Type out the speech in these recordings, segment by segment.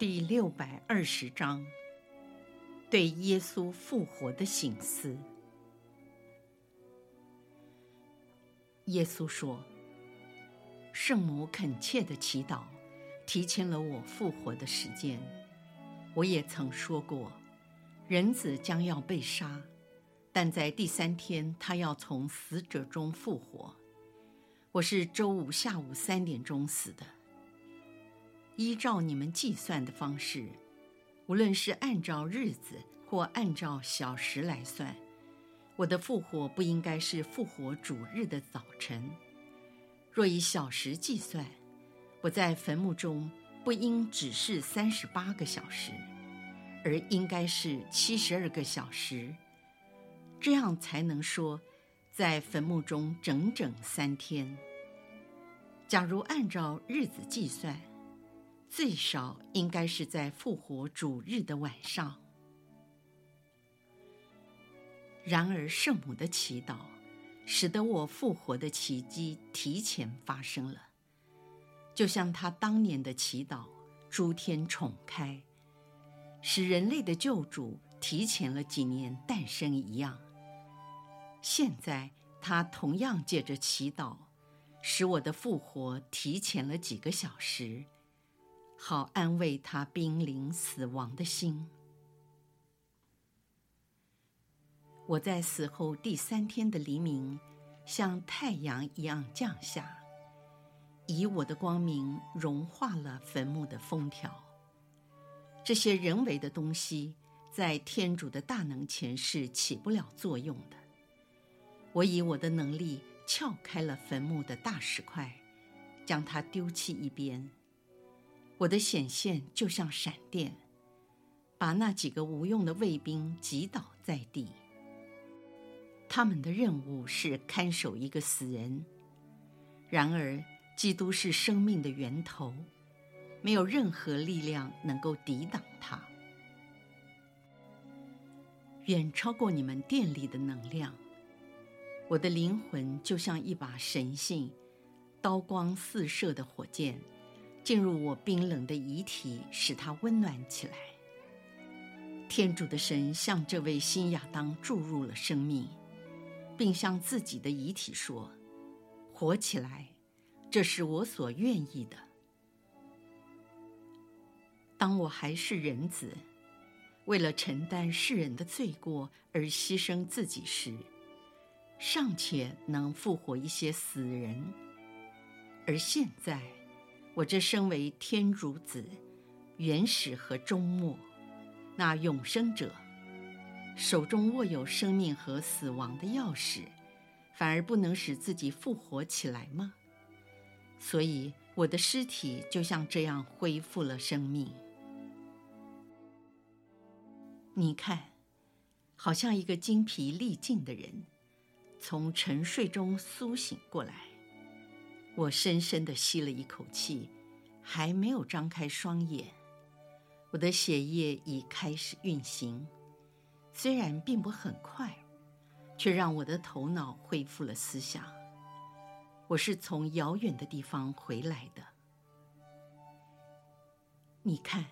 第六百二十章，对耶稣复活的醒思。耶稣说：“圣母恳切的祈祷，提前了我复活的时间。我也曾说过，人子将要被杀，但在第三天他要从死者中复活。我是周五下午三点钟死的。”依照你们计算的方式，无论是按照日子或按照小时来算，我的复活不应该是复活主日的早晨。若以小时计算，我在坟墓中不应只是三十八个小时，而应该是七十二个小时，这样才能说在坟墓中整整三天。假如按照日子计算，最少应该是在复活主日的晚上。然而，圣母的祈祷使得我复活的奇迹提前发生了，就像她当年的祈祷，诸天宠开，使人类的救主提前了几年诞生一样。现在，她同样借着祈祷，使我的复活提前了几个小时。好安慰他濒临死亡的心。我在死后第三天的黎明，像太阳一样降下，以我的光明融化了坟墓的封条。这些人为的东西，在天主的大能前是起不了作用的。我以我的能力撬开了坟墓的大石块，将它丢弃一边。我的显现就像闪电，把那几个无用的卫兵击倒在地。他们的任务是看守一个死人。然而，基督是生命的源头，没有任何力量能够抵挡他，远超过你们电力的能量。我的灵魂就像一把神性，刀光四射的火箭。进入我冰冷的遗体，使它温暖起来。天主的神向这位新亚当注入了生命，并向自己的遗体说：“活起来，这是我所愿意的。”当我还是人子，为了承担世人的罪过而牺牲自己时，尚且能复活一些死人，而现在。我这身为天主子，原始和终末，那永生者，手中握有生命和死亡的钥匙，反而不能使自己复活起来吗？所以我的尸体就像这样恢复了生命。你看，好像一个精疲力尽的人，从沉睡中苏醒过来。我深深地吸了一口气，还没有张开双眼，我的血液已开始运行，虽然并不很快，却让我的头脑恢复了思想。我是从遥远的地方回来的。你看，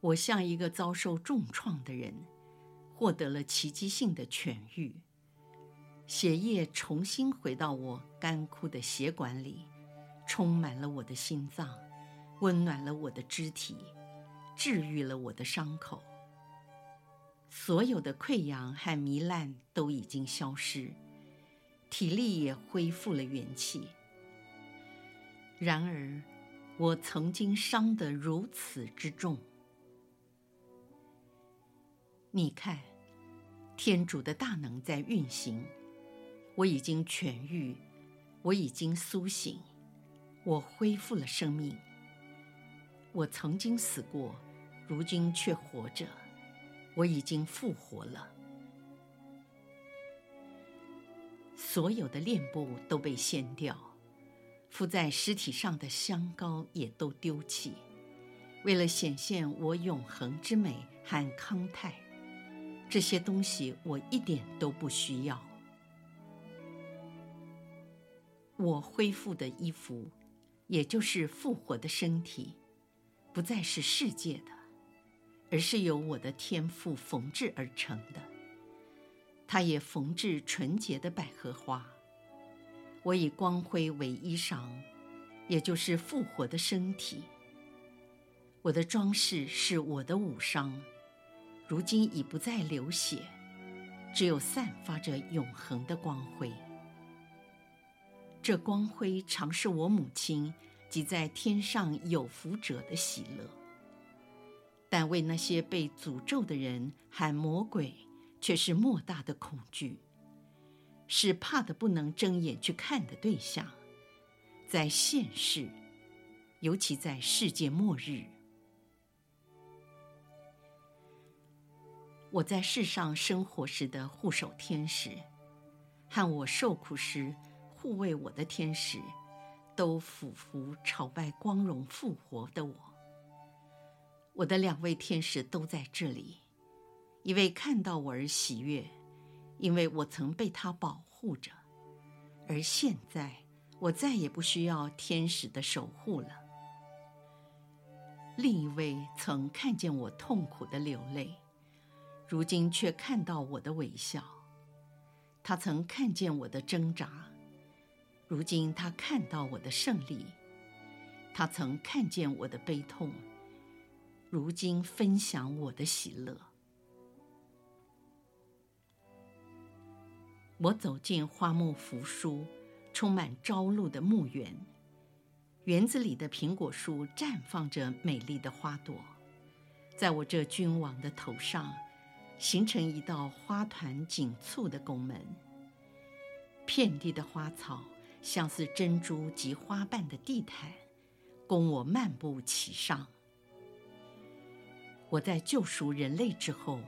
我像一个遭受重创的人，获得了奇迹性的痊愈。血液重新回到我干枯的血管里，充满了我的心脏，温暖了我的肢体，治愈了我的伤口。所有的溃疡和糜烂都已经消失，体力也恢复了元气。然而，我曾经伤得如此之重。你看，天主的大能在运行。我已经痊愈，我已经苏醒，我恢复了生命。我曾经死过，如今却活着。我已经复活了。所有的殓布都被掀掉，敷在尸体上的香膏也都丢弃，为了显现我永恒之美和康泰，这些东西我一点都不需要。我恢复的衣服，也就是复活的身体，不再是世界的，而是由我的天赋缝制而成的。他也缝制纯洁的百合花。我以光辉为衣裳，也就是复活的身体。我的装饰是我的武伤，如今已不再流血，只有散发着永恒的光辉。这光辉常是我母亲及在天上有福者的喜乐，但为那些被诅咒的人喊魔鬼，却是莫大的恐惧，是怕的不能睁眼去看的对象。在现世，尤其在世界末日，我在世上生活时的护守天使，和我受苦时，护卫我的天使都俯伏朝拜光荣复活的我。我的两位天使都在这里，一位看到我而喜悦，因为我曾被他保护着；而现在，我再也不需要天使的守护了。另一位曾看见我痛苦的流泪，如今却看到我的微笑。他曾看见我的挣扎。如今他看到我的胜利，他曾看见我的悲痛，如今分享我的喜乐。我走进花木扶疏、充满朝露的墓园，园子里的苹果树绽放着美丽的花朵，在我这君王的头上，形成一道花团锦簇的拱门，遍地的花草。像似珍珠及花瓣的地毯，供我漫步其上。我在救赎人类之后，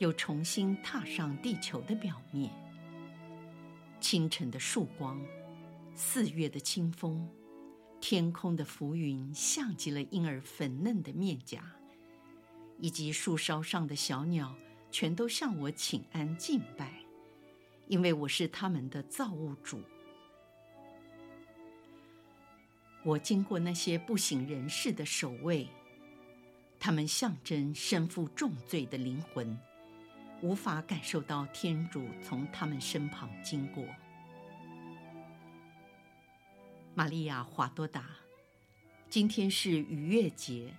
又重新踏上地球的表面。清晨的曙光，四月的清风，天空的浮云，像极了婴儿粉嫩的面颊，以及树梢上的小鸟，全都向我请安敬拜，因为我是他们的造物主。我经过那些不省人事的守卫，他们象征身负重罪的灵魂，无法感受到天主从他们身旁经过。玛利亚·华多达，今天是逾越节，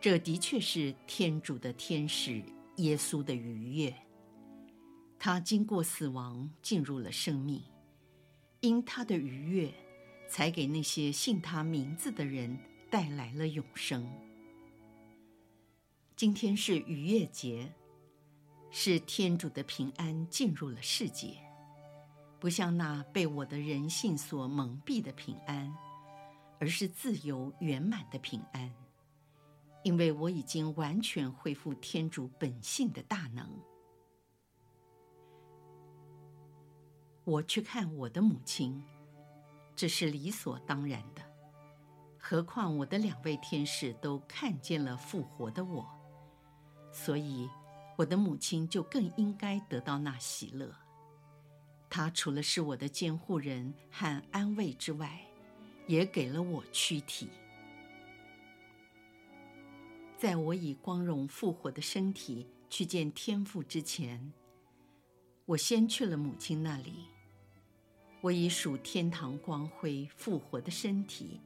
这的确是天主的天使耶稣的逾越。他经过死亡，进入了生命，因他的逾越。才给那些信他名字的人带来了永生。今天是逾越节，是天主的平安进入了世界，不像那被我的人性所蒙蔽的平安，而是自由圆满的平安，因为我已经完全恢复天主本性的大能。我去看我的母亲。这是理所当然的，何况我的两位天使都看见了复活的我，所以我的母亲就更应该得到那喜乐。她除了是我的监护人和安慰之外，也给了我躯体。在我以光荣复活的身体去见天父之前，我先去了母亲那里。我以属天堂光辉复活的身体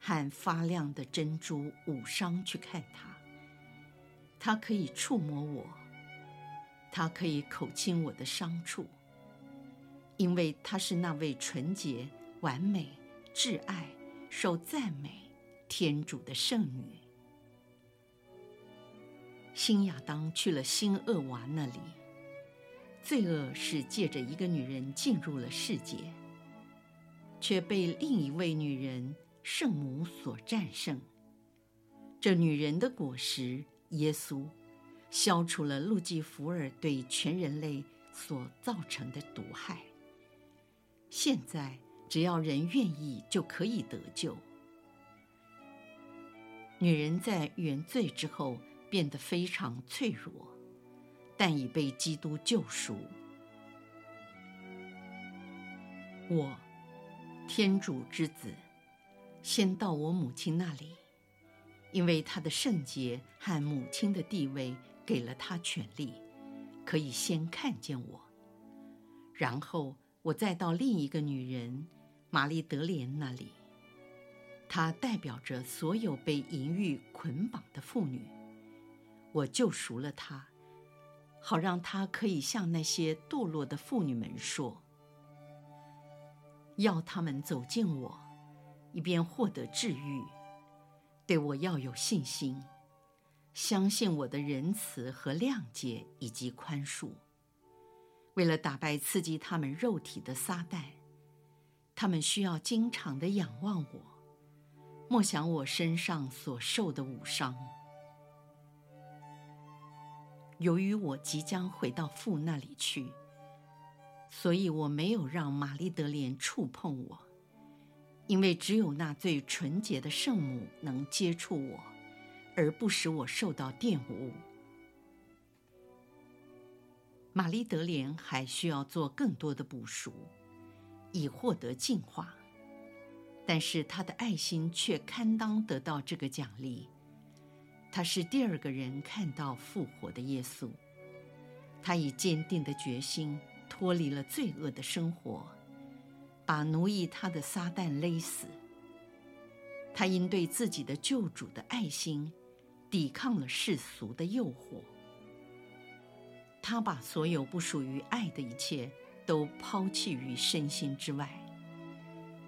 和发亮的珍珠武装去看他，他可以触摸我，他可以口亲我的伤处，因为他是那位纯洁、完美、挚爱、受赞美天主的圣女。新亚当去了新厄娃那里。罪恶是借着一个女人进入了世界，却被另一位女人圣母所战胜。这女人的果实耶稣，消除了路基福尔对全人类所造成的毒害。现在，只要人愿意，就可以得救。女人在原罪之后变得非常脆弱，但已被基督救赎。我，天主之子，先到我母亲那里，因为她的圣洁和母亲的地位给了她权利，可以先看见我。然后我再到另一个女人玛丽德莲那里。她代表着所有被淫欲捆绑的妇女，我救赎了她，好让他可以向那些堕落的妇女们说：要她们走近我，以便获得治愈；对我要有信心，相信我的仁慈和谅解以及宽恕。为了打败刺激他们肉体的撒旦，他们需要经常的仰望我。默想我身上所受的武伤。由于我即将回到父那里去，所以我没有让玛丽德莲触碰我，因为只有那最纯洁的圣母能接触我，而不使我受到玷污。玛丽德莲还需要做更多的补赎，以获得净化。但是他的爱心却堪当得到这个奖励。他是第二个人看到复活的耶稣。他以坚定的决心脱离了罪恶的生活，把奴役他的撒旦勒死。他因对自己的救主的爱心，抵抗了世俗的诱惑。他把所有不属于爱的一切都抛弃于身心之外。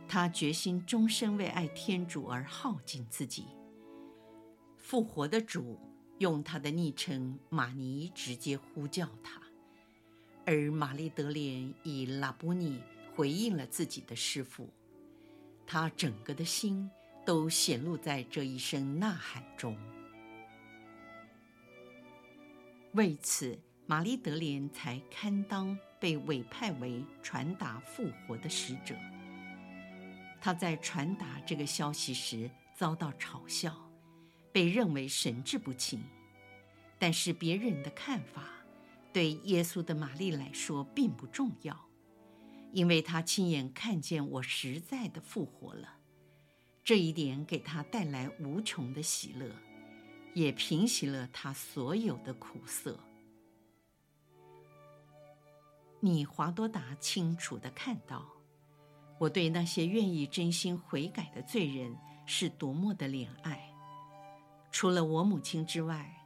他决心终身为爱天主而耗尽自己。复活的主用他的昵称玛尼直接呼叫他，而玛丽德莲以拉波尼回应了自己的师父。他整个的心都显露在这一声呐喊中。为此，玛丽德莲才堪当被委派为传达复活的使者。他在传达这个消息时遭到嘲笑，被认为神志不清。但是别人的看法对耶稣的玛丽来说并不重要，因为他亲眼看见我实在的复活了。这一点给他带来无穷的喜乐，也平息了他所有的苦涩。你华多达清楚的看到。我对那些愿意真心悔改的罪人是多么的怜爱。除了我母亲之外，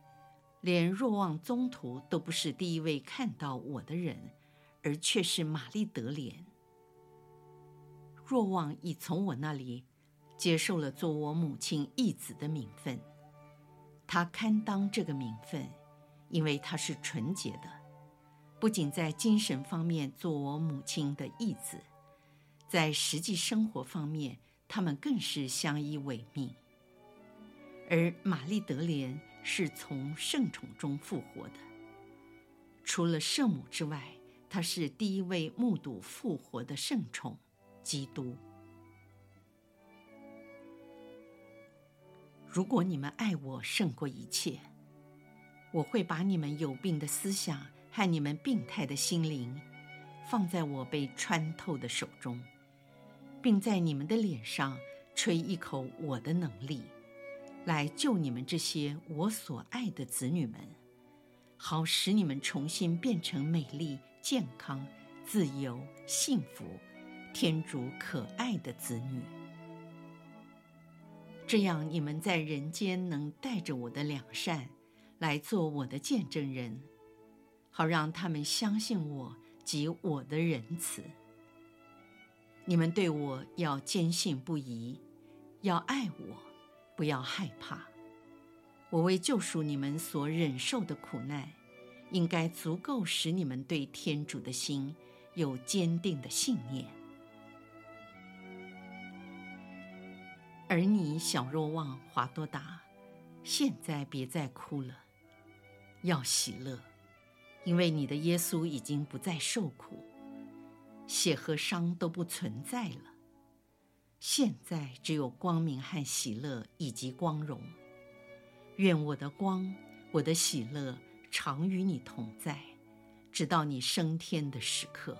连若望宗徒都不是第一位看到我的人，而却是玛丽德莲。若望已从我那里接受了做我母亲义子的名分，他堪当这个名分，因为他是纯洁的，不仅在精神方面做我母亲的义子。在实际生活方面，他们更是相依为命。而玛丽德莲是从圣宠中复活的，除了圣母之外，她是第一位目睹复活的圣宠——基督。如果你们爱我胜过一切，我会把你们有病的思想和你们病态的心灵，放在我被穿透的手中。并在你们的脸上吹一口我的能力，来救你们这些我所爱的子女们，好使你们重新变成美丽、健康、自由、幸福、天主可爱的子女。这样，你们在人间能带着我的良善来做我的见证人，好让他们相信我及我的仁慈。你们对我要坚信不疑，要爱我，不要害怕。我为救赎你们所忍受的苦难，应该足够使你们对天主的心有坚定的信念。而你小若望华多达，现在别再哭了，要喜乐，因为你的耶稣已经不再受苦，血和伤都不存在了。现在只有光明和喜乐以及光荣。愿我的光，我的喜乐常与你同在，直到你升天的时刻。